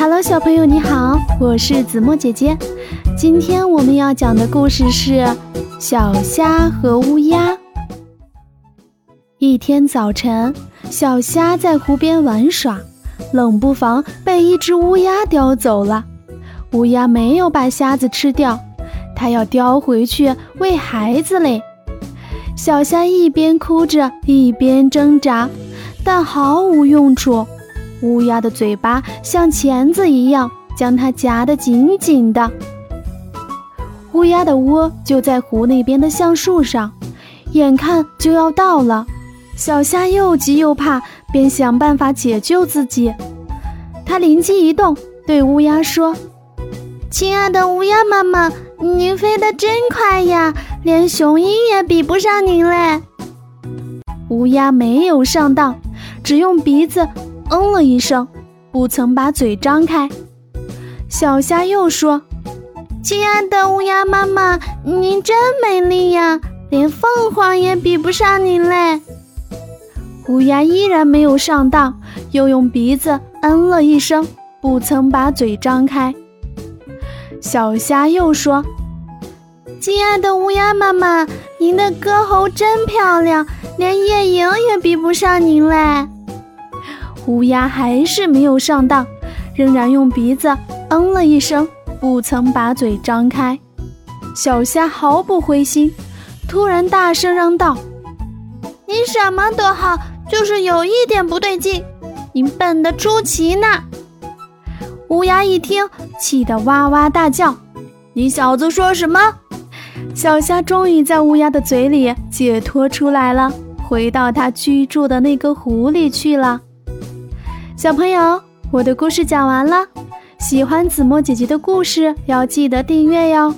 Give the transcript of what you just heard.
Hello，小朋友你好，我是子墨姐姐。今天我们要讲的故事是《小虾和乌鸦》。一天早晨，小虾在湖边玩耍，冷不防被一只乌鸦叼走了。乌鸦没有把虾子吃掉，它要叼回去喂孩子嘞。小虾一边哭着，一边挣扎，但毫无用处。乌鸦的嘴巴像钳子一样，将它夹得紧紧的。乌鸦的窝就在湖那边的橡树上，眼看就要到了。小虾又急又怕，便想办法解救自己。它灵机一动，对乌鸦说：“亲爱的乌鸦妈妈，您飞得真快呀，连雄鹰也比不上您嘞。”乌鸦没有上当，只用鼻子。嗯了一声，不曾把嘴张开。小虾又说：“亲爱的乌鸦妈妈，您真美丽呀，连凤凰也比不上您嘞。”乌鸦依然没有上当，又用鼻子嗯了一声，不曾把嘴张开。小虾又说：“亲爱的乌鸦妈妈，您的歌喉真漂亮，连夜莺也比不上您嘞。”乌鸦还是没有上当，仍然用鼻子嗯了一声，不曾把嘴张开。小虾毫不灰心，突然大声嚷道：“你什么都好，就是有一点不对劲，你笨得出奇呢！”乌鸦一听，气得哇哇大叫：“你小子说什么？”小虾终于在乌鸦的嘴里解脱出来了，回到它居住的那个湖里去了。小朋友，我的故事讲完了。喜欢子墨姐姐的故事，要记得订阅哟。